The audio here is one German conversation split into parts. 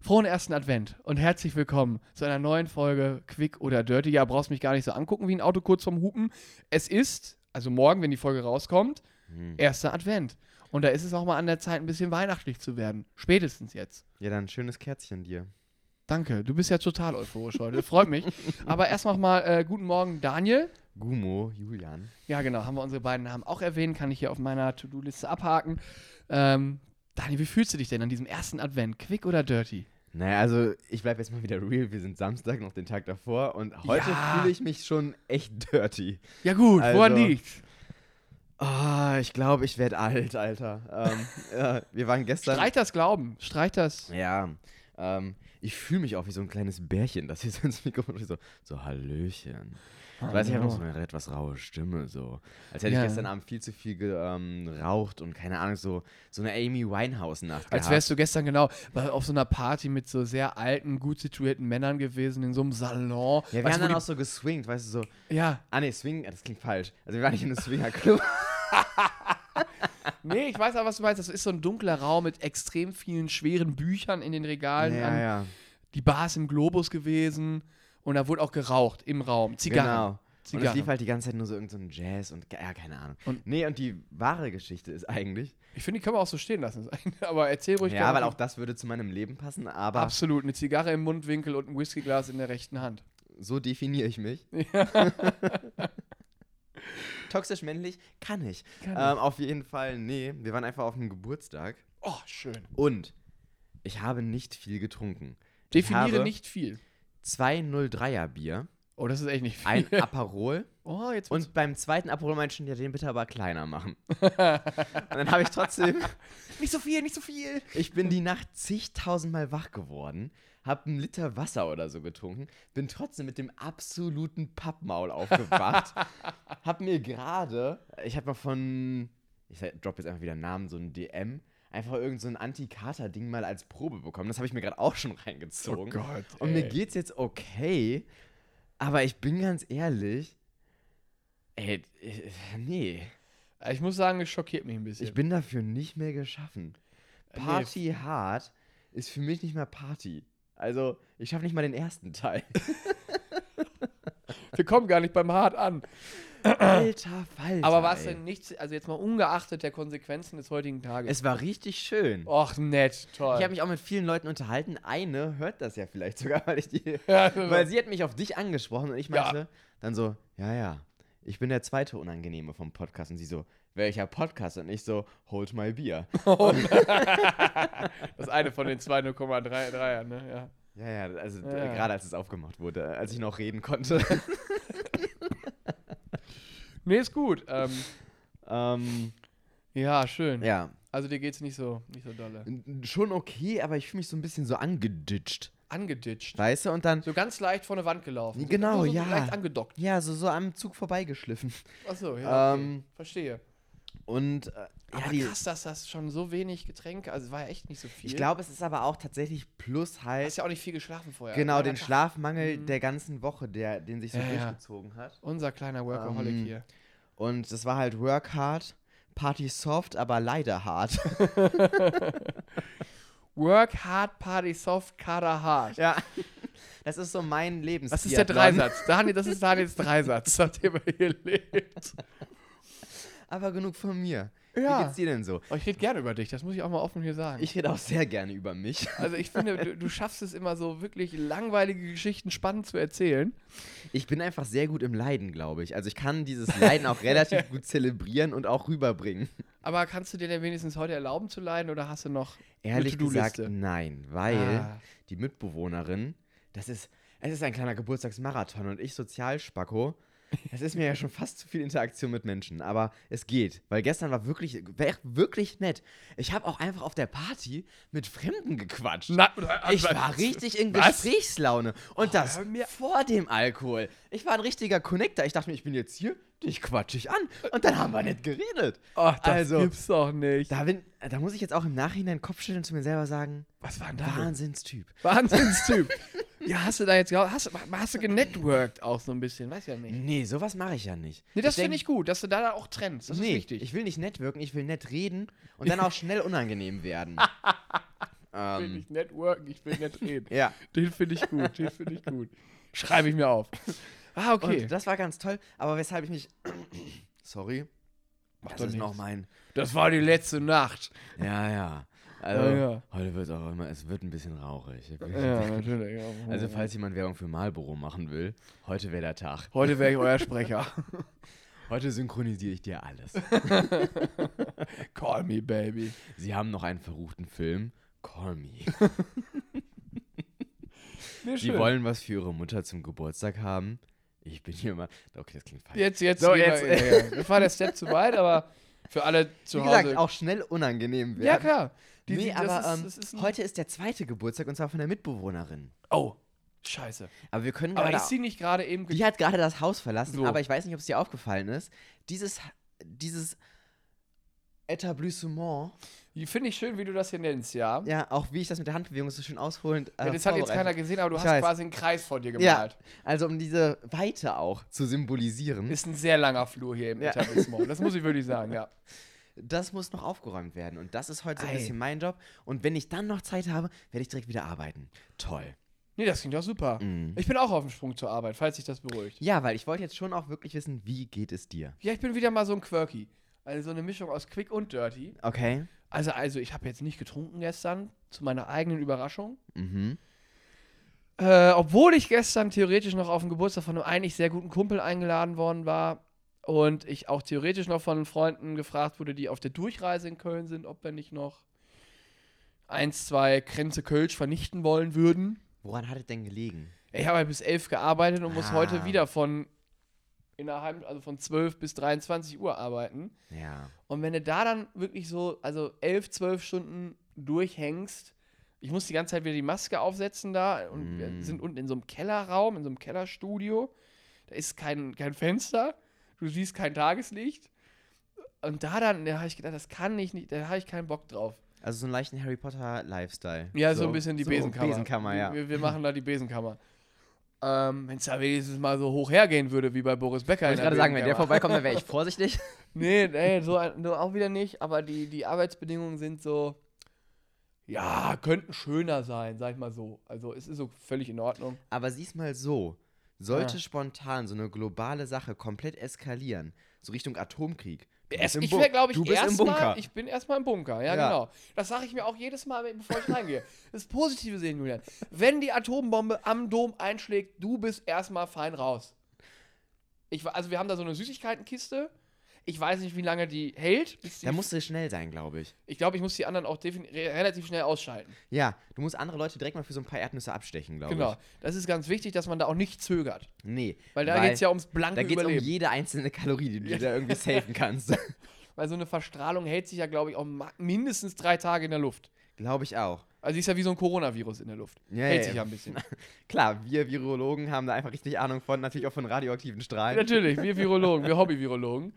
Frohen ersten Advent und herzlich willkommen zu einer neuen Folge Quick oder Dirty. Ja, brauchst mich gar nicht so angucken wie ein Auto kurz vorm Hupen. Es ist, also morgen, wenn die Folge rauskommt, Hm. erster Advent. Und da ist es auch mal an der Zeit, ein bisschen weihnachtlich zu werden. Spätestens jetzt. Ja, dann schönes Kerzchen dir. Danke, du bist ja total euphorisch heute. Freut mich. Aber erst noch mal äh, guten Morgen, Daniel. Gumo, Julian. Ja, genau, haben wir unsere beiden Namen auch erwähnt, kann ich hier auf meiner To-Do-Liste abhaken. Ähm, Daniel, wie fühlst du dich denn an diesem ersten Advent? Quick oder dirty? Naja, also ich bleib jetzt mal wieder real. Wir sind Samstag, noch den Tag davor. Und heute Ja. fühle ich mich schon echt dirty. Ja, gut, woran Also- liegt's? Ah, ich glaube, ich werde alt, Alter. ähm, ja, wir waren gestern. Streich das Glauben, streich das. Ja, ähm, ich fühle mich auch wie so ein kleines Bärchen, das hier so ins Mikrofon so, so Hallöchen. Ich weiß, ich habe noch so eine etwas raue Stimme, so. Als hätte Ja. ich gestern Abend viel zu viel geraucht und keine Ahnung, so, so eine Amy Winehouse-Nacht Als wärst du gestern genau auf so einer Party mit so sehr alten, gut situierten Männern gewesen, in so einem Salon. Ja, wir Weißt haben dann auch so geswingt, weißt du, so. ja, Ah, nee, Swing, das klingt falsch. Also, wir waren nicht in einem Swingerclub. nee, ich weiß aber, was du meinst. Das ist so ein dunkler Raum mit extrem vielen schweren Büchern in den Regalen. ja, an, ja. Die Bar ist im Globus gewesen und da wurde auch geraucht im Raum. Zigarren. Genau. Und es Zigarren. lief halt die ganze Zeit nur so irgend so ein Jazz und ja, keine Ahnung. Und- nee, und die wahre Geschichte ist eigentlich, Ich finde, die können wir auch so stehen lassen. aber erzähl ruhig ja, weil auch das würde zu meinem Leben passen, aber Absolut, eine Zigarre im Mundwinkel und ein Whiskyglas in der rechten Hand. so definiere ich mich. Toxisch männlich kann ich. Kann Ähm, auf jeden Fall, nee, wir waren einfach auf einem Geburtstag Oh, schön. und ich habe nicht viel getrunken. Definiere habe nicht viel. Zwei 03er Bier, Oh, das ist echt nicht viel. ein Aperol oh, jetzt wird's- und beim zweiten Aperol meinte ich schon, ja, den bitte aber kleiner machen. und dann habe ich trotzdem nicht so viel, nicht so viel. Ich bin die Nacht zigtausendmal wach geworden, hab einen Liter Wasser oder so getrunken, bin trotzdem mit dem absoluten Pappmaul aufgewacht, hab mir gerade, ich hab mal von, ich drop jetzt einfach wieder einen Namen, so ein DM, einfach irgend so ein Anti-Kater-Ding mal als Probe bekommen. Das habe ich mir gerade auch schon reingezogen. Oh Gott, Und mir ey. geht's jetzt okay, aber ich bin ganz ehrlich, ey, äh, nee, Ich muss sagen, es schockiert mich ein bisschen. ich bin dafür nicht mehr geschaffen. Äh, nee. Party hart ist für mich nicht mehr Party. Also, ich schaffe nicht mal den ersten Teil. Wir kommen gar nicht beim Hart an. Alter Falter. Aber war es denn nichts, also jetzt mal ungeachtet der Konsequenzen des heutigen Tages? Es war richtig schön. Och, nett, toll. Ich habe mich auch mit vielen Leuten unterhalten. Eine hört das ja vielleicht sogar, weil ich die. Ja, weil sie hat mich auf dich angesprochen und ich Ja. meinte dann so: Ja, ja, ich bin der zweite Unangenehme vom Podcast. Und sie so: Welcher Podcast? Und ich so: Hold my beer. das eine von den zwei 0,33ern, ne? Ja. Ja, ja, also Ja. äh, gerade als es aufgemacht wurde, als ich noch reden konnte. Nee, ist gut. Ähm, ähm, ja, schön. ja, Also dir geht's nicht so, nicht so dolle. Schon okay, aber ich fühle mich so ein bisschen so angeditscht. Angeditscht. Weißt du? Und dann, So ganz leicht vor eine Wand gelaufen. Genau, so, so ja. leicht angedockt. ja, so, so am Zug vorbeigeschliffen. Achso, ja. Okay. Ähm, Verstehe. Und äh, ja, die, krass, dass das schon so wenig Getränke, also es war ja echt nicht so viel. ich glaube, es ist aber auch tatsächlich plus halt hast ja auch nicht viel geschlafen vorher. genau Langer den. Schlafmangel Mhm. der ganzen Woche, der, den sich so Ja, durchgezogen hat. Unser kleiner Workaholic Ähm, hier. Und es war halt Work hard, Party soft, aber leider hart. Work hard, party soft, Kader hard. ja. Das ist so mein Lebens. Das ist der Dreisatz. Daniel, das ist Daniels Dreisatz, nachdem er hier lebt. Aber genug von mir. Ja. Wie geht's dir denn so? Oh, ich rede gerne über dich, das muss ich auch mal offen hier sagen. Ich rede auch sehr gerne über mich. also ich finde, du, du schaffst es immer so wirklich langweilige Geschichten spannend zu erzählen. Ich bin einfach sehr gut im Leiden, glaube ich. Also ich kann dieses Leiden auch relativ gut zelebrieren und auch rüberbringen. Aber kannst du dir denn wenigstens heute erlauben zu leiden oder hast du noch Ehrlich eine gesagt, nein, weil Ah. die Mitbewohnerin, das ist, es ist ein kleiner Geburtstagsmarathon und ich Sozialspacko. Es ist mir ja schon fast zu viel Interaktion mit Menschen, aber es geht, weil gestern war wirklich, war wirklich nett. Ich habe auch einfach auf der Party mit Fremden gequatscht. Na, Ich war richtig in Was? Gesprächslaune. Und das hör mir- vor dem Alkohol. Ich war ein richtiger Connector. Ich dachte mir, ich bin jetzt hier, dich quatsch ich an. Und dann haben wir nicht geredet. Ach, das Also, gibt's doch nicht. Da, bin, da muss ich jetzt auch im Nachhinein Kopfschütteln zu mir selber sagen, Was war denn da? Wahnsinnstyp. Wahnsinnstyp. Ja, hast du da jetzt, hast, hast du genetworked auch so ein bisschen, weiß ja nicht. Nee, sowas mache ich ja nicht. Nee, das finde ich gut, dass du da auch trennst. Das nee, ist wichtig. ich will nicht networken, ich will nett reden und dann auch schnell unangenehm werden. Ich will ähm, nicht networken, ich will nicht reden. ja, Den finde ich gut, den finde ich gut. Schreibe ich mir auf. Ah, okay. und das war ganz toll, aber weshalb ich mich. Sorry. Macht Das doch ist noch nichts. mein. Das war die letzte Nacht. Ja, ja. Also, Ja, ja. heute wird es auch immer, es wird ein bisschen rauchig. Ja, natürlich. Also, falls jemand Werbung für Marlboro machen will, heute wäre der Tag. Heute wäre ich euer Sprecher. Heute synchronisiere ich dir alles. Call me, baby. Sie haben noch einen verruchten Film. Call me. Nee, Sie wollen was für ihre Mutter zum Geburtstag haben. Ich bin hier mal. Okay, das klingt falsch. Jetzt, jetzt. So, jetzt- Wir, ja, ja. das war der Step zu weit, aber für alle zu Wie Hause. gesagt, auch schnell unangenehm werden. ja, klar. Die- nee, die- aber ist- ähm, ist heute ist der zweite Geburtstag und zwar von der Mitbewohnerin. Oh, scheiße. Aber wir können Aber ist sie nicht gerade eben. Die hat gerade das Haus verlassen, So. aber ich weiß nicht, ob es dir aufgefallen ist. Dieses, dieses Etablissement, Finde ich schön, wie du das hier nennst, ja. ja, auch wie ich das mit der Handbewegung so schön ausholend. Äh, Ja, das hat jetzt keiner gesehen, aber du Ich hast weiß. quasi einen Kreis vor dir Ja. gemalt. Also um diese Weite auch zu symbolisieren. Ist ein sehr langer Flur hier im Ja. Etablissement. Das muss ich wirklich sagen, ja. Das muss noch aufgeräumt werden. Und das ist heute so ein Ei. bisschen mein Job. Und wenn ich dann noch Zeit habe, werde ich direkt wieder arbeiten. Toll. Nee, das klingt doch super. Mhm. Ich bin auch auf dem Sprung zur Arbeit, falls sich das beruhigt. Ja, weil ich wollte jetzt schon auch wirklich wissen, wie geht es dir? Ja, ich bin wieder mal so ein Quirky. Also so eine Mischung aus Quick und Dirty. Okay. Also, also ich habe jetzt nicht getrunken gestern, zu meiner eigenen Überraschung. Mhm. Äh, obwohl ich gestern theoretisch noch auf den Geburtstag von einem eigentlich sehr guten Kumpel eingeladen worden war und ich auch theoretisch noch von Freunden gefragt wurde, die auf der Durchreise in Köln sind, ob wir nicht noch eins, zwei Grenze Kölsch vernichten wollen würden. Woran hat es denn gelegen? Ich habe halt bis elf gearbeitet und muss Ah. heute wieder von innerhalb, also von 12 bis 23 Uhr arbeiten. Ja. Und wenn du da dann wirklich so, also 11, 12 Stunden durchhängst, ich muss die ganze Zeit wieder die Maske aufsetzen da und wir Mm. sind unten in so einem Kellerraum, in so einem Kellerstudio. Da ist kein, kein Fenster, du siehst kein Tageslicht. Und da dann, da habe ich gedacht, das kann ich nicht, da habe ich keinen Bock drauf. Also so einen leichten Harry Potter Lifestyle. Ja, so, ein bisschen die so Besenkammer. Besenkammer, ja. Wir, wir machen da die Besenkammer. Ähm, wenn es da wenigstens mal so hoch hergehen würde, wie bei Boris Becker. Wollte ich gerade sagen, wenn der vorbeikommt, dann wäre ich vorsichtig. Nee, nee, so, so auch wieder nicht, aber die, die Arbeitsbedingungen sind so, ja, könnten schöner sein, sag ich mal so. Also es ist so völlig in Ordnung. Aber sieh's mal so. Sollte Ja. spontan so eine globale Sache komplett eskalieren, so Richtung Atomkrieg. Im ich wäre, glaube ich, erstmal, Bunker. ich bin erstmal im Bunker, ja, Ja. genau. Das sage ich mir auch jedes Mal, bevor ich reingehe. Das Positive sehen, Julian. Wenn die Atombombe am Dom einschlägt, du bist erstmal fein raus. Ich, also wir haben da so eine Süßigkeitenkiste. Ich weiß nicht, wie lange die hält. Da musst du schnell sein, glaube ich. ich glaube, ich muss die anderen auch relativ schnell ausschalten. Ja, du musst andere Leute direkt mal für so ein paar Erdnüsse abstechen, glaube Genau. ich. Das ist ganz wichtig, dass man da auch nicht zögert. Nee. Weil da geht es ja ums blanke Da geht es um jede einzelne Kalorie, die du Ja. da irgendwie safen kannst. Weil so eine Verstrahlung hält sich ja, glaube ich, auch mindestens drei Tage in der Luft. glaube ich auch. Also die ist ja wie so ein Coronavirus in der Luft. Ja, hält ja, sich ja ein bisschen. Klar, wir Virologen haben da einfach richtig Ahnung von, natürlich auch von radioaktiven Strahlen. Natürlich, wir Virologen, wir Hobby-Virologen.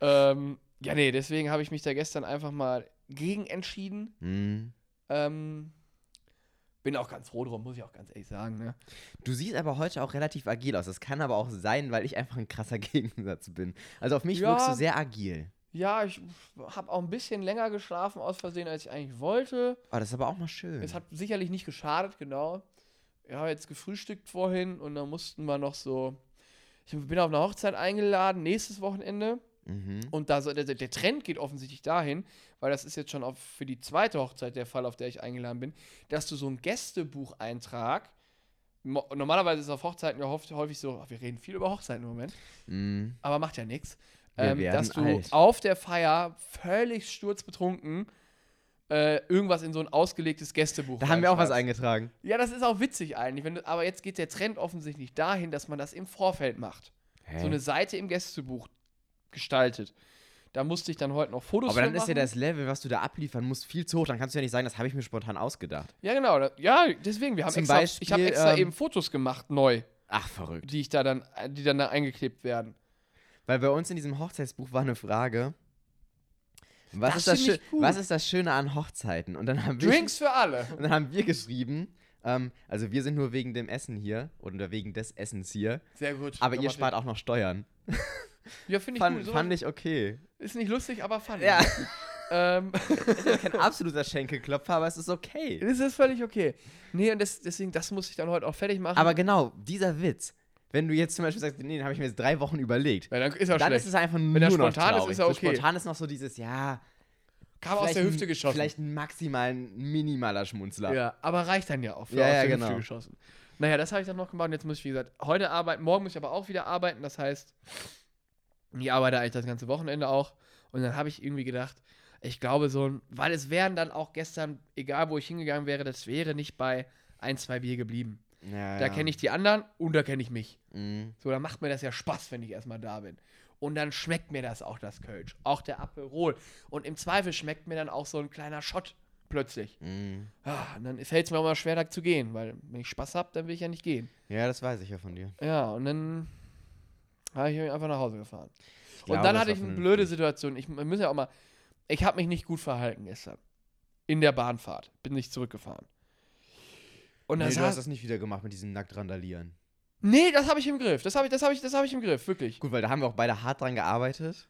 Ähm, ja, nee, deswegen habe ich mich da gestern einfach mal gegen entschieden. Hm. Ähm, bin auch ganz froh drum, muss ich auch ganz ehrlich sagen. Ne? Du siehst aber heute auch relativ agil aus. Das kann aber auch sein, weil ich einfach ein krasser Gegensatz bin. Also auf mich Ja. wirkst du sehr agil. Ja, ich habe auch ein bisschen länger geschlafen aus Versehen, als ich eigentlich wollte. Oh, das ist aber auch mal schön. Es hat sicherlich nicht geschadet, genau. Ich habe jetzt gefrühstückt vorhin und dann mussten wir noch so. Ich bin auf eine Hochzeit eingeladen, nächstes Wochenende. Mhm. Und da so, der, der Trend geht offensichtlich dahin, weil das ist jetzt schon auf, für die zweite Hochzeit der Fall, auf der ich eingeladen bin, dass du so einen Gästebucheintrag. Normalerweise ist auf Hochzeiten ja häufig so, wir reden viel über Hochzeiten im Moment, Mhm. aber macht ja nichts. Ähm, dass du alt. auf der Feier völlig sturzbetrunken äh, irgendwas in so ein ausgelegtes Gästebuch. Da haben wir auch was eingetragen. Ja, das ist auch witzig eigentlich. Du, aber jetzt geht der Trend offensichtlich dahin, dass man das im Vorfeld macht. Hä? So eine Seite im Gästebuch gestaltet. Da musste ich dann heute noch Fotos aber dann ist ja das Level, was du da abliefern musst, viel zu hoch. Dann kannst du ja nicht sagen, das habe ich mir spontan ausgedacht. Ja, genau. da- Ja, deswegen. Wir haben Zum extra, ich Beispiel, habe extra ähm, eben Fotos gemacht, neu, Ach, verrückt. die ich da dann, die dann da eingeklebt werden. Weil bei uns in diesem Hochzeitsbuch war eine Frage. Was, Das ist das, ich was ist das Schöne an Hochzeiten? Und dann haben wir, Drinks für alle. und dann haben wir geschrieben, Ähm, also wir sind nur wegen dem Essen hier oder wegen des Essens hier. Sehr gut. Aber ihr spart auch noch Steuern. Ja, finde ich Fand, gut. So fand ich okay. ist nicht lustig, aber fun. Ja. Ähm, Es ist kein absoluter Schenkelklopfer, aber es ist okay. das ist völlig okay. Nee, und das, deswegen, das muss ich dann heute auch fertig machen. Aber genau, dieser Witz. Wenn du jetzt zum Beispiel sagst, nee, den habe ich mir jetzt drei Wochen überlegt. ja, dann ist er Dann ist es einfach nur er noch spontan ist, traurig. ist er So okay. spontan ist noch so dieses, ja, Kam aus der Hüfte geschossen. Vielleicht ein maximal ein minimaler Schmunzler. Ja, aber reicht dann ja auch für Ja, aus ja, der genau. Hüfte geschossen. Naja, das habe ich dann noch gemacht und jetzt muss ich, wie gesagt, heute arbeiten. Morgen muss ich aber auch wieder arbeiten. Das heißt, ich arbeite eigentlich das ganze Wochenende auch. Und dann habe ich irgendwie gedacht, ich glaube so, ein- weil es wären dann auch gestern, egal wo ich hingegangen wäre, das wäre nicht bei ein, zwei Bier geblieben. Ja, Da ja. kenne ich die anderen und da kenne ich mich. Mhm. So, dann macht mir das ja Spaß, wenn ich erstmal da bin. Und dann schmeckt mir das auch, das Kölsch. Auch der Aperol. Und im Zweifel schmeckt mir dann auch so ein kleiner Shot plötzlich. Mhm. Ah, und dann fällt es mir auch mal schwer, da zu gehen, weil wenn ich Spaß habe, dann will ich ja nicht gehen. Ja, das weiß ich ja von dir. Ja, und dann habe ich mich einfach nach Hause gefahren. Ich und glaube, dann hatte ich eine blöde Situation. Ich müssen ja auch mal. Ich habe mich nicht gut verhalten gestern. In der Bahnfahrt. Bin nicht zurückgefahren. Und Nee, dann du hast das nicht wieder gemacht mit diesem nackt randalieren. Nee, das habe ich im Griff. Das habe ich, das habe ich, das habe ich im Griff, wirklich. Gut, weil da haben wir auch beide hart dran gearbeitet.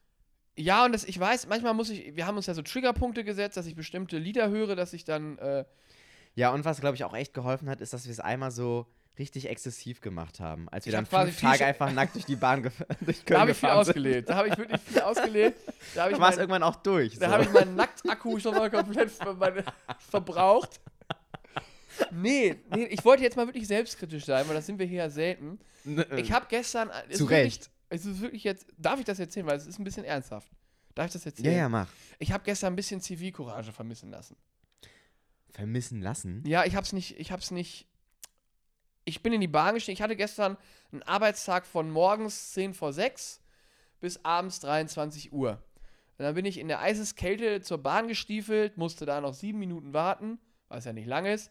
Ja, und das, ich weiß, manchmal muss ich, wir haben uns ja so Triggerpunkte gesetzt, dass ich bestimmte Lieder höre, dass ich dann, äh, Ja, und was, glaube ich, auch echt geholfen hat, ist, dass wir es einmal so richtig exzessiv gemacht haben. Als wir Ich dann fünf Tage einfach nackt durch die Bahn durch da Köln habe ich viel gefahren sind. ausgelebt. Da habe ich wirklich viel ausgelebt. Da warst mein, irgendwann auch durch. da so. habe ich meinen Nacktakku schon mal komplett verbraucht. Nee, nee, ich wollte jetzt mal wirklich selbstkritisch sein, weil das sind wir hier ja selten. Ich habe gestern. es Zu Recht. Es ist wirklich jetzt. Darf ich das erzählen? Weil es ist ein bisschen ernsthaft. Darf ich das Ja, erzählen? ja, mach. Ich habe gestern ein bisschen Zivilcourage vermissen lassen. Vermissen lassen? Ja, ich hab's nicht, ich hab's nicht. Ich bin in die Bahn gestiegen. Ich hatte gestern einen Arbeitstag von morgens 10 vor 6 bis abends 23 Uhr. Und dann bin ich in der Eiseskälte zur Bahn gestiefelt, musste da noch sieben Minuten warten, was ja nicht lang ist.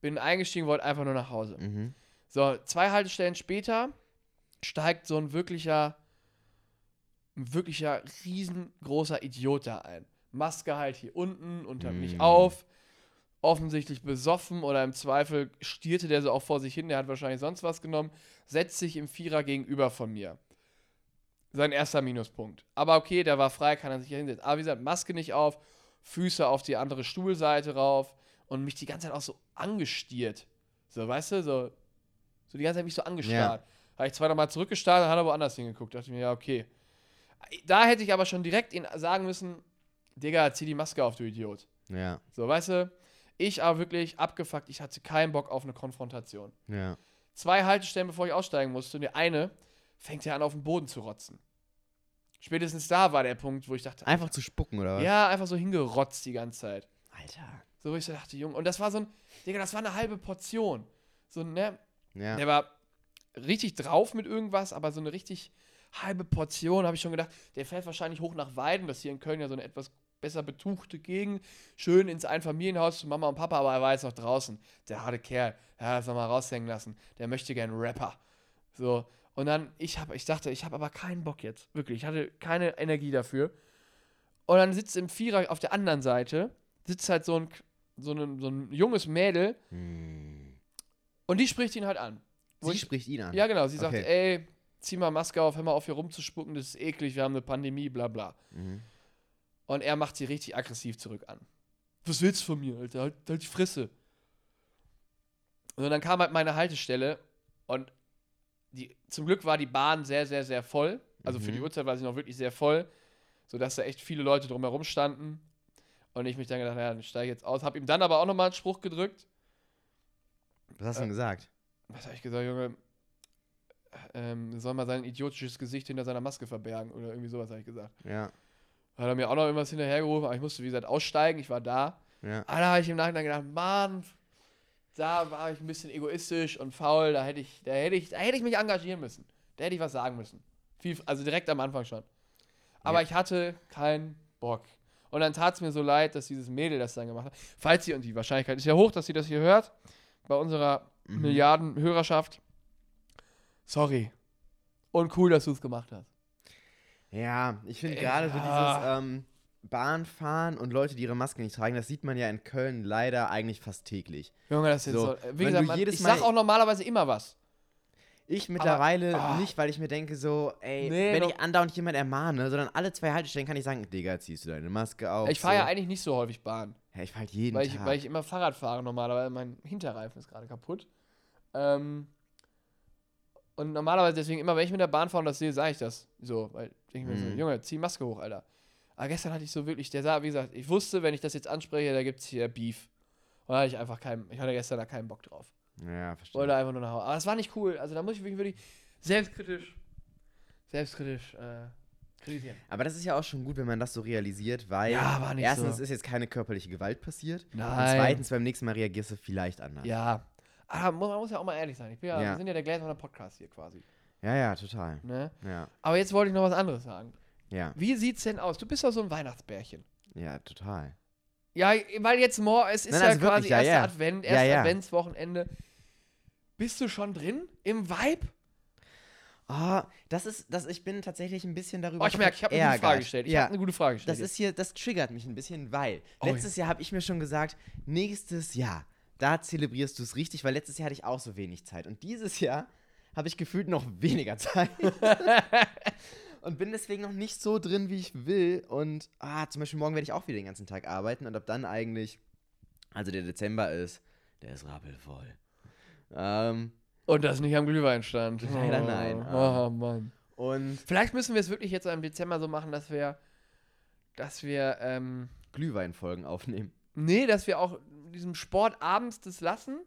Bin eingestiegen, wollte einfach nur nach Hause. Mhm. So, zwei Haltestellen später steigt so ein wirklicher, ein wirklicher riesengroßer Idiot da ein. Maske halt hier unten und hört nicht Mm. auf. Offensichtlich besoffen oder im Zweifel stierte der so auch vor sich hin. Der hat wahrscheinlich sonst was genommen. Setzt sich im Vierer gegenüber von mir. Sein erster Minuspunkt. Aber okay, der war frei, kann er sich hier hinsetzen. Aber wie gesagt, Maske nicht auf, Füße auf die andere Stuhlseite rauf und mich die ganze Zeit auch so angestiert. So, weißt du, so, so die ganze Zeit mich so angestarrt. Habe ich zwar nochmal zurückgestarrt, hat er woanders hingeguckt. Dachte ich mir, ja, okay. Da hätte ich aber schon direkt ihn sagen müssen, Digga, zieh die Maske auf, du Idiot. Ja, So, weißt du, ich aber wirklich abgefuckt, ich hatte keinen Bock auf eine Konfrontation. ja. Zwei Haltestellen, bevor ich aussteigen musste, und die eine fängt ja an, auf den Boden zu rotzen. Spätestens da war der Punkt, wo ich dachte, Einfach zu spucken, oder was? ja, einfach so hingerotzt die ganze Zeit. Alter. So, wo ich so dachte, Junge, und das war so ein, Digga, das war eine halbe Portion. So, ne, Ja. der war richtig drauf mit irgendwas, aber so eine richtig halbe Portion, habe ich schon gedacht, der fährt wahrscheinlich hoch nach Weiden, das ist hier in Köln ja so eine etwas besser betuchte Gegend, schön ins Einfamilienhaus zu Mama und Papa, aber er war jetzt noch draußen. Der harte Kerl, ja, das mal raushängen lassen. Der möchte gern Rapper. So, und dann, ich, hab, ich dachte, ich habe aber keinen Bock jetzt, wirklich, ich hatte keine Energie dafür. Und dann sitzt im Vierer auf der anderen Seite, sitzt halt so ein, so ein, so ein junges Mädel Hm. und die spricht ihn halt an. Sie ich- spricht ihn an. ja, genau. Sie sagt, Okay. ey, zieh mal Maske auf, hör mal auf, hier rumzuspucken, das ist eklig, wir haben eine Pandemie, bla bla. Mhm. Und er macht sie richtig aggressiv zurück an. Was willst du von mir, Alter? Halt, halt die Fresse. Und dann kam halt meine Haltestelle und die, zum Glück war die Bahn sehr, sehr, sehr voll. Also für Mhm. die Uhrzeit war sie noch wirklich sehr voll, sodass da echt viele Leute drumherum standen. Und ich mich dann gedacht, ja, dann steige ich jetzt aus. Hab ihm dann aber auch nochmal einen Spruch gedrückt. Was hast du Äh, denn gesagt? Was habe ich gesagt, Junge? Ähm, soll mal sein idiotisches Gesicht hinter seiner Maske verbergen oder irgendwie sowas habe ich gesagt. Ja. Hat er mir auch noch irgendwas hinterhergerufen, aber ich musste, wie gesagt, aussteigen. Ich war da. Ja. Aber da habe ich im Nachhinein gedacht, Mann, da war ich ein bisschen egoistisch und faul. Da hätte ich, da hätte ich, da hätte ich mich engagieren müssen. Da hätte ich was sagen müssen. Viel, also direkt am Anfang schon. Aber Ja. ich hatte keinen Bock. Und dann tat es mir so leid, dass dieses Mädel das dann gemacht hat. Falls sie, und die Wahrscheinlichkeit ist ja hoch, dass sie das hier hört, bei unserer Mhm. Milliarden Hörerschaft. Sorry. Und cool, dass du es gemacht hast. Ja, ich finde Ey, gerade so ja. dieses, ähm, Bahn fahren und Leute, die ihre Maske nicht tragen, das sieht man ja in Köln leider eigentlich fast täglich. Junge, das ist So, so. Wie wenn gesagt, man, jedes ich sag auch normalerweise immer was. Ich mittlerweile ah. nicht, weil ich mir denke so, ey, Nee, wenn doch. ich andauernd jemand ermahne, sondern alle zwei Haltestellen kann ich sagen, Digga, ziehst du deine Maske auf. ich fahre so. ja eigentlich nicht so häufig Bahn. Ja, ich fahr halt jeden Weil ich, Tag. weil ich immer Fahrrad fahre normalerweise. Mein Hinterreifen ist gerade kaputt. Ähm, und normalerweise deswegen immer, wenn ich mit der Bahn fahre und das sehe, sage ich das. So, weil ich mir so, Mhm. Junge, zieh Maske hoch, Alter. Aber gestern hatte ich so wirklich, der sah, wie gesagt, ich wusste, wenn ich das jetzt anspreche, da gibt es hier Beef. Und da hatte ich einfach keinen, ich hatte gestern da keinen Bock drauf. ja, verstehe. Wollte einfach nur nach Hause. Aber das war nicht cool. Also da muss ich wirklich, wirklich selbstkritisch, selbstkritisch äh, kritisieren. Aber das ist ja auch schon gut, wenn man das so realisiert, weil Ja, erstens so. ist jetzt keine körperliche Gewalt passiert und Nein. zweitens beim nächsten Mal reagierst du vielleicht anders. Ja. Aber man muss ja auch mal ehrlich sein. Ich bin ja, Ja. Wir sind ja der Gläserner Podcast hier quasi. Ja, ja, total. Ne? Ja, Aber jetzt wollte ich noch was anderes sagen. ja, Wie sieht's denn aus? Du bist doch so ein Weihnachtsbärchen. ja, total. Ja, weil jetzt morgen, es ist Nein, ja also wirklich, quasi ja, erster ja. Advent, erstes ja. Adventswochenende. Bist du schon drin im Vibe? Oh, das ist, das, ich bin tatsächlich ein bisschen darüber Oh, ich merke, ich habe eine gute. Frage gestellt. Ich ja, habe eine gute Frage gestellt. das ist hier, das triggert mich ein bisschen, weil Oh, letztes Jahr habe ich mir schon gesagt, nächstes Jahr, da zelebrierst du es richtig, weil letztes Jahr hatte ich auch so wenig Zeit. Und dieses Jahr habe ich gefühlt noch weniger Zeit. und bin deswegen noch nicht so drin, wie ich will. Und ah, zum Beispiel morgen werde ich auch wieder den ganzen Tag arbeiten und ab dann eigentlich, also der Dezember ist, der ist rappelvoll. Ähm, Und das nicht am Glühweinstand. Leider oh, nein. Oh, Mann. und Vielleicht müssen wir es wirklich jetzt im Dezember so machen, dass wir, dass wir, ähm, Glühweinfolgen aufnehmen. nee, dass wir auch diesem Sport abends das lassen,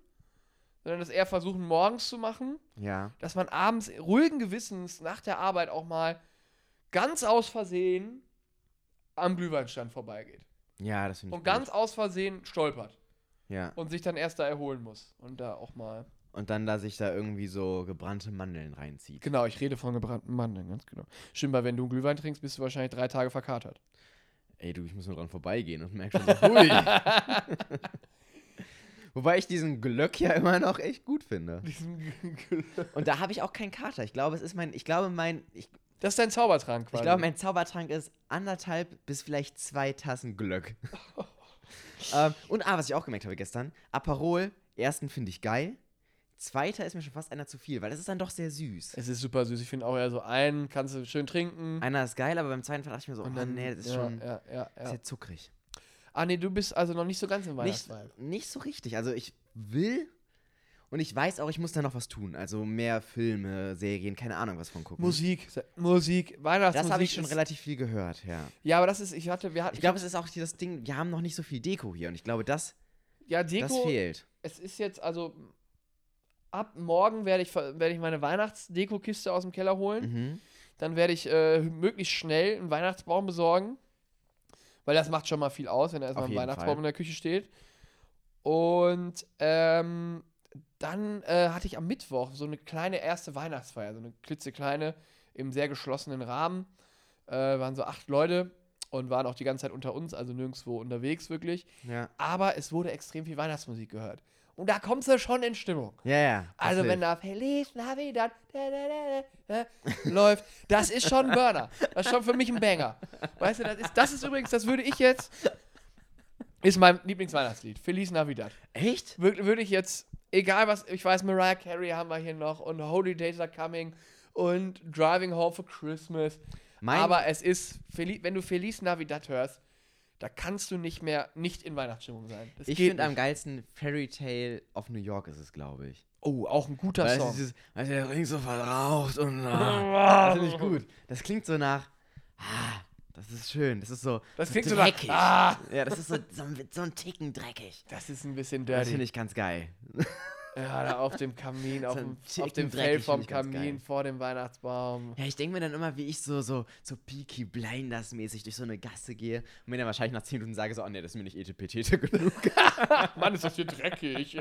sondern das eher versuchen morgens zu machen. Ja. dass man abends ruhigen Gewissens nach der Arbeit auch mal ganz aus Versehen am Glühweinstand vorbeigeht. Ja, das finde ich Und ganz aus Versehen stolpert Ja. und sich dann erst da erholen muss. Und da auch mal. Und dann da sich da irgendwie so gebrannte Mandeln reinzieht. Genau, ich rede von gebrannten Mandeln, ganz genau. Stimmt, weil wenn du Glühwein trinkst, bist du wahrscheinlich drei Tage verkatert. Ey, du, ich muss nur dran vorbeigehen und merke schon so, hui. Wobei ich diesen Glöck ja immer noch echt gut finde. Und da habe ich auch keinen Kater. Ich glaube, es ist mein, ich glaube, mein, ich, Das ist dein Zaubertrank quasi. ich glaube, mein Zaubertrank ist anderthalb bis vielleicht zwei Tassen Glöck. ähm, und ah, was ich auch gemerkt habe gestern, Aperol, ersten finde ich geil. Zweiter ist mir schon fast einer zu viel, weil das ist dann doch sehr süß. es ist super süß. Ich finde auch eher so einen, kannst du schön trinken. Einer ist geil, aber beim zweiten dachte ich mir so, oh und dann, nee, das ist ja, schon Ja, ja, ja. sehr zuckrig. Ah, nee, du bist also noch nicht so ganz im Nicht, Weihnachtsvibe. nicht so richtig. Also ich will und ich weiß auch, ich muss da noch was tun. Also mehr Filme, Serien, keine Ahnung was von gucken. Musik, Musik, Weihnachtsmusik. Das habe ich schon relativ viel gehört, ja. Ja, aber das ist, ich hatte, wir hatten, Ich glaube, es ist auch das Ding, wir haben noch nicht so viel Deko hier und ich glaube, das, ja, das Deko, fehlt. es ist jetzt, also, ab morgen werde ich, werde ich meine Weihnachtsdeko-Kiste aus dem Keller holen. Mhm. Dann werde ich äh, möglichst schnell einen Weihnachtsbaum besorgen. Weil das macht schon mal viel aus, wenn da erstmal ein Weihnachtsbaum Fall. in der Küche steht. Und ähm, dann äh, hatte ich am Mittwoch so eine kleine erste Weihnachtsfeier, so eine klitzekleine im sehr geschlossenen Rahmen. Äh, waren so acht Leute und waren auch die ganze Zeit unter uns, also nirgendwo unterwegs wirklich. Ja. Aber es wurde extrem viel Weihnachtsmusik gehört. Und da kommst du schon in Stimmung. Ja, ja. Also wenn da Feliz Navidad da, da, da, da, da, läuft, das ist schon ein Burner. Das ist schon für mich ein Banger. Weißt du, das ist, das ist übrigens, das würde ich jetzt, ist mein Lieblingsweihnachtslied. Feliz Navidad. Echt? Würde, würde ich jetzt, egal was, ich weiß, Mariah Carey haben wir hier noch und Holy Days are Coming und Driving Home for Christmas. Mein, Aber es ist, wenn du Feliz Navidad hörst, da kannst du nicht mehr nicht in Weihnachtsstimmung sein. Das ich finde am geilsten Fairy Tale of New York ist es, glaube ich. Oh, auch ein guter Weil Song. es dieses, weil der Ring so verraucht und ah, das finde ich gut. Das klingt so nach, ah, das ist schön. Das ist so, Das so klingt so nach, dreckig. ah, Ja, das ist so, so, ein- so ein Ticken dreckig. das ist ein bisschen Das dirty. finde ich ganz geil. Ja, da auf dem Kamin, auf dem, auf dem dreckig vom Kamin, vor dem Weihnachtsbaum. Ja, ich denke mir dann immer, wie ich so, so, so Peaky Blinders-mäßig durch so eine Gasse gehe und mir dann wahrscheinlich nach 10 Minuten sage so, oh nee, das ist mir nicht etepetete genug. Mann, ist das hier dreckig.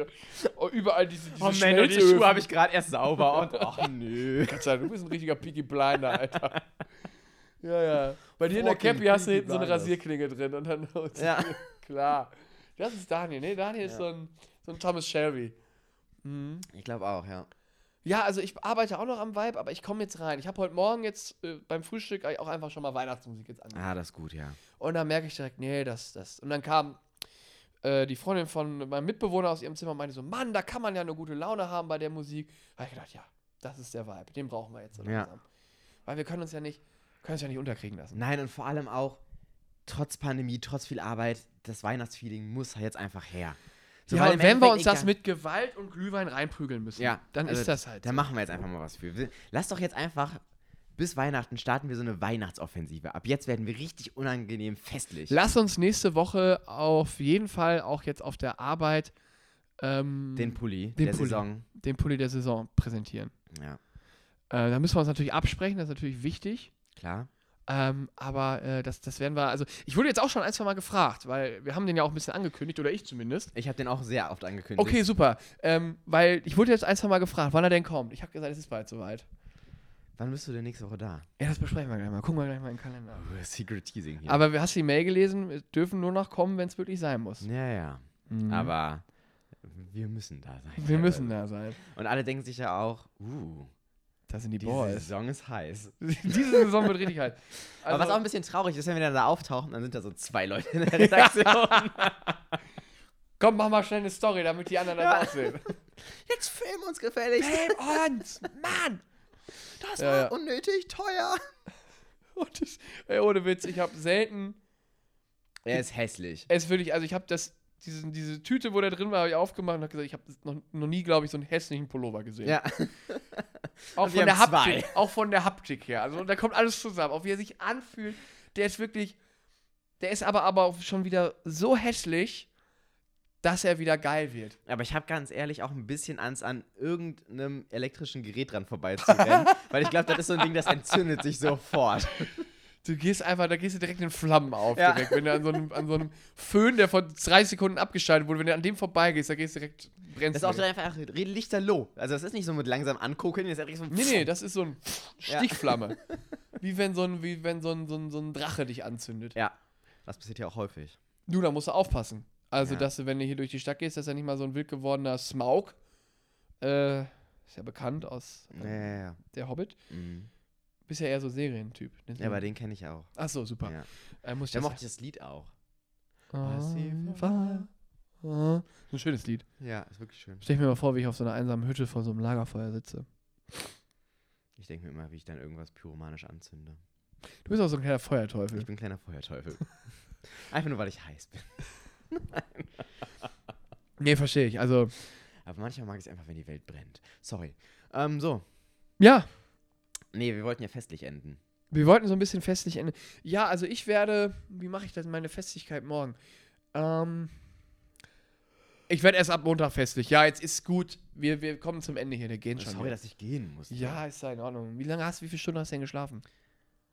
Oh, überall diese, diese Oh Menno, die. Schuhe habe ich gerade erst sauber und, ach nö. Kannst sagen, du bist ein richtiger Peaky Blinder, Alter. Ja, ja. Bei dir in der Cappy hast du hinten so eine. Rasierklinge drin und dann. Ja. Klar. Das ist Daniel, ne? Daniel ist Ja. so ein, so ein Thomas Shelby. Mhm. Ich glaube auch, ja. Ja, also ich arbeite auch noch am Vibe, aber ich komme jetzt rein. Ich habe heute Morgen jetzt äh, beim Frühstück auch einfach schon mal Weihnachtsmusik jetzt angemacht. Ah, das ist gut, ja. Und dann merke ich direkt, nee, das, das. Und dann kam äh, die Freundin von meinem Mitbewohner aus ihrem Zimmer und meinte so, Mann, da kann man ja eine gute Laune haben bei der Musik. Da habe ich gedacht, ja, das ist der Vibe, den brauchen wir jetzt so Ja. langsam. Weil wir können uns ja nicht, können uns ja nicht unterkriegen lassen. Nein, und vor allem auch, trotz Pandemie, trotz viel Arbeit, das Weihnachtsfeeling muss jetzt einfach her. So, ja, weil wenn wir uns das mit Gewalt und Glühwein reinprügeln müssen, Ja, dann also ist das halt. Da so. machen wir jetzt einfach mal was für. Lass doch jetzt einfach, bis Weihnachten starten wir so eine Weihnachtsoffensive. Ab jetzt werden wir richtig unangenehm festlich. Lass uns nächste Woche auf jeden Fall auch jetzt auf der Arbeit ähm, den Pulli Den der Pulli. Saison. den Pulli der Saison präsentieren. Ja, Äh, da müssen wir uns natürlich absprechen, das ist natürlich wichtig. klar. Ähm, aber äh, das, das werden wir, also ich wurde jetzt auch schon ein, zwei Mal gefragt, weil wir haben den ja auch ein bisschen angekündigt, oder ich zumindest. Ich habe den auch sehr oft angekündigt. Okay, super. Ähm, weil ich wurde jetzt ein, zwei Mal gefragt, wann er denn kommt. Ich habe gesagt, es ist bald soweit. Wann bist du denn nächste Woche da? Ja, das besprechen wir gleich mal. Gucken wir gleich mal in den Kalender. Oh, Secret Teasing hier. Aber hast du die Mail gelesen? Wir dürfen nur noch kommen, wenn es wirklich sein muss. ja, ja. Mhm. Aber wir müssen da sein. wir müssen da sein. Und alle denken sich ja auch, uh, Das sind die diese Boys. Saison ist heiß. Diese Saison wird richtig heiß. Aber was auch Also, ein bisschen traurig ist, wenn wir dann da auftauchen, dann sind da so zwei Leute in der Redaktion. komm, mach mal schnell eine Story, damit die anderen das Ja. auch sehen. Jetzt film uns gefälligst. Film uns! Mann! Das Ja, war ja. unnötig teuer. Und das, ey, ohne Witz, ich habe selten Er ist hässlich. Es wirklich, also ich habe das, diesen, diese Tüte, wo der drin war, habe ich aufgemacht und habe gesagt, ich habe noch, noch nie, glaube ich, so einen hässlichen Pullover gesehen. Ja. auch, von der Haptik, zwei. auch von der Haptik her. Also da kommt alles zusammen. Auch wie er sich anfühlt, der ist wirklich, der ist aber, aber auch schon wieder so hässlich, dass er wieder geil wird. Aber ich habe ganz ehrlich auch ein bisschen Angst, an irgendeinem elektrischen Gerät dran vorbeizurennen. weil ich glaube, das ist so ein Ding, das entzündet sich sofort. Du gehst einfach, da gehst du direkt in Flammen auf, Ja. direkt. Wenn du an so, einem, an so einem Föhn, der vor drei Sekunden abgeschaltet wurde, wenn du an dem vorbeigehst, da gehst du direkt, brennst Das ist auch du. so einfach lichterloh. Also das ist nicht so mit langsam angucken, das ist echt so Nee, nee, das ist so ein Ja. Stichflamme. wie wenn so ein, wie wenn so ein, so ein, so ein Drache dich anzündet. Ja, das passiert ja auch häufig. Du, da musst du aufpassen. Also, Ja. dass du, wenn du hier durch die Stadt gehst, dass er nicht mal so ein wild gewordener Smaug. Äh, ist ja bekannt aus Ja, äh, ja, ja. Der Hobbit. Mhm. Bist ja eher so Serientyp. Ja, aber den kenne ich auch. Achso, super. Ja. Äh, muss ich das mochte das Lied auch. War- ah. Ein schönes Lied. Ja, ist wirklich schön. Stell ich mir mal vor, wie ich auf so einer einsamen Hütte vor so einem Lagerfeuer sitze. Ich denke mir immer, wie ich dann irgendwas pyromanisch anzünde. Du bist auch so ein kleiner Feuerteufel. Ich bin ein kleiner Feuerteufel. Einfach nur, weil ich heiß bin. Nee, verstehe ich. Also, Aber manchmal mag ich es einfach, wenn die Welt brennt. Sorry. Ähm, so. ja, Nee, wir wollten ja festlich enden. Wir wollten so ein bisschen festlich enden. Ja, also ich werde. Wie mache ich das meine Festigkeit morgen? Ähm. Ich werde erst ab Montag festlich. Ja, jetzt ist gut. Wir, wir kommen zum Ende hier. Der gehen schon. Sorry, dass ich gehen muss. ja, ist ja in Ordnung. Wie lange hast du, wie viele Stunden hast du denn geschlafen?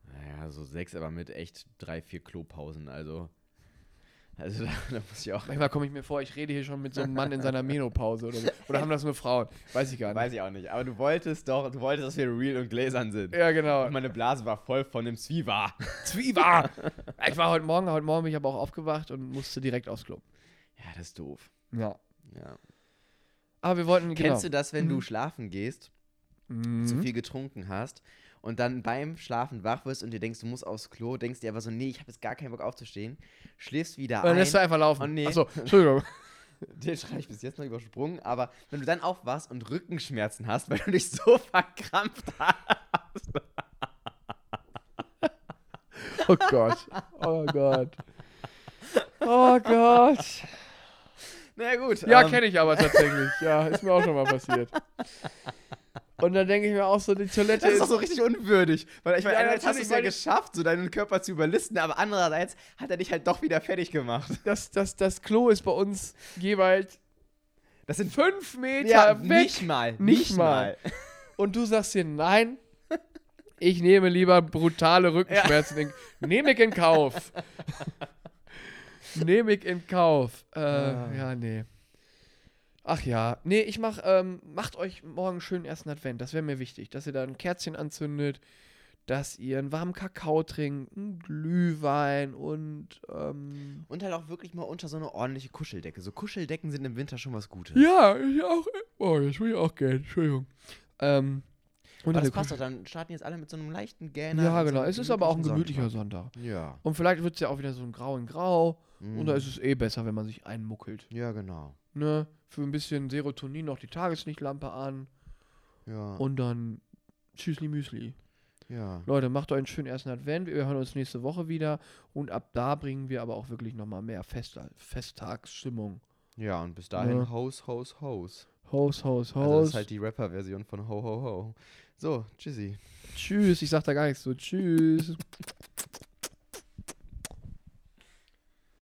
Naja, so sechs, aber mit echt drei, vier Klopausen. Also. Also da, da muss ich auch. Manchmal komme ich mir vor, ich rede hier schon mit so einem Mann in seiner Menopause oder so. Oder haben das nur Frauen? Weiß ich gar nicht. Weiß ich auch nicht. Aber du wolltest doch, du wolltest, dass wir real und gläsern sind. Ja, genau. Und meine Blase war voll von dem Zwieber. Zwieber! ich war heute Morgen, heute Morgen bin ich aber auch aufgewacht und musste direkt aufs Klo. Ja, das ist doof. Ja. Ja. Aber wir wollten, genau. Kennst du das, wenn du Mhm. schlafen gehst, Mhm. zu viel getrunken hast und dann beim Schlafen wach wirst und dir denkst, du musst aufs Klo, denkst dir aber so, nee, ich habe jetzt gar keinen Bock aufzustehen, schläfst wieder Und dann ein. lässt du einfach laufen. Oh, nee. Achso, Entschuldigung. Den Schrei ich bis jetzt noch übersprungen, aber wenn du dann aufwachst und Rückenschmerzen hast, weil du dich so verkrampft hast. Oh Gott. Oh Gott. Oh Gott. Na gut. Ja, ähm, kenne ich aber tatsächlich. Ja, ist mir auch schon mal passiert. Und dann denke ich mir auch so, die Toilette Das ist doch so richtig unwürdig. Weil ich meine, Ja, einerseits hast du es ja geschafft, so deinen Körper zu überlisten, aber andererseits hat er dich halt doch wieder fertig gemacht. Das, das, das Klo ist bei uns jeweils Das sind fünf Meter ja, weg. nicht mal. Nicht mal. Und du sagst dir, nein, ich nehme lieber brutale Rückenschmerzen. in- Nehme ich in Kauf. nehme ich in Kauf. Äh, Ah. Ja, nee. Ach ja, nee, ich mach, ähm, macht euch morgen einen schönen ersten Advent. Das wäre mir wichtig, dass ihr da ein Kerzchen anzündet, dass ihr einen warmen Kakao trinkt, einen Glühwein und, ähm, Und halt auch wirklich mal unter so eine ordentliche Kuscheldecke. So Kuscheldecken sind im Winter schon was Gutes. ja, ich auch. Oh, das will ich auch gerne, Entschuldigung. Ähm, und das passt doch, dann starten jetzt alle mit so einem leichten Gähner. Ja, so genau. einem Es ist aber auch ein gemütlicher Sonntag. Sonntag. Ja. Und vielleicht wird es ja auch wieder so ein Grau in Grau. Mhm. Und da ist es eh besser, wenn man sich einmuckelt. Ja, genau. Ne? Für ein bisschen Serotonin noch die Tageslichtlampe an. Ja. Und dann Tschüssli Müsli. ja. Leute, macht euch einen schönen ersten Advent. Wir hören uns nächste Woche wieder. Und ab da bringen wir aber auch wirklich nochmal mehr Fest Festtagsstimmung. Ja, und bis dahin Ja. Hose, Hose, Hose. Haus, Haus, Also das ist Haus. halt die Rapper-Version von Ho, Ho, Ho. So, tschüssi. Tschüss. Ich sag da gar nichts so. Tschüss.